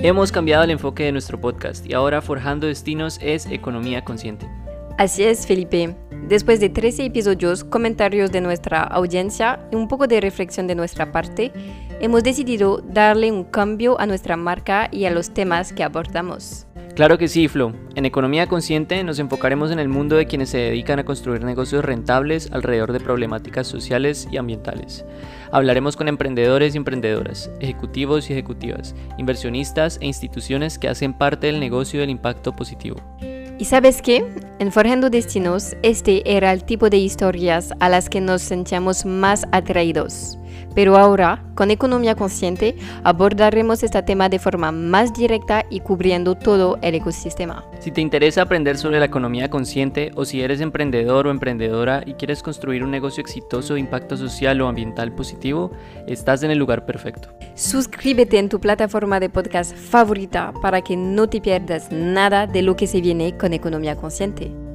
Hemos cambiado el enfoque de nuestro podcast y ahora Forjando Destinos es Economía Consciente. Así es, Felipe. Después de 13 episodios, comentarios de nuestra audiencia y un poco de reflexión de nuestra parte, hemos decidido darle un cambio a nuestra marca y a los temas que abordamos. Claro que sí, Flo. En Economía Consciente nos enfocaremos en el mundo de quienes se dedican a construir negocios rentables alrededor de problemáticas sociales y ambientales. Hablaremos con emprendedores y emprendedoras, ejecutivos y ejecutivas, inversionistas e instituciones que hacen parte del negocio del impacto positivo. ¿Y sabes qué? En Forjando Destinos, este era el tipo de historias a las que nos sentíamos más atraídos. Pero ahora, con Economía Consciente, abordaremos este tema de forma más directa y cubriendo todo el ecosistema. Si te interesa aprender sobre la economía consciente o si eres emprendedor o emprendedora y quieres construir un negocio exitoso de impacto social o ambiental positivo, estás en el lugar perfecto. Suscríbete en tu plataforma de podcast favorita para que no te pierdas nada de lo que se viene con Economía Consciente.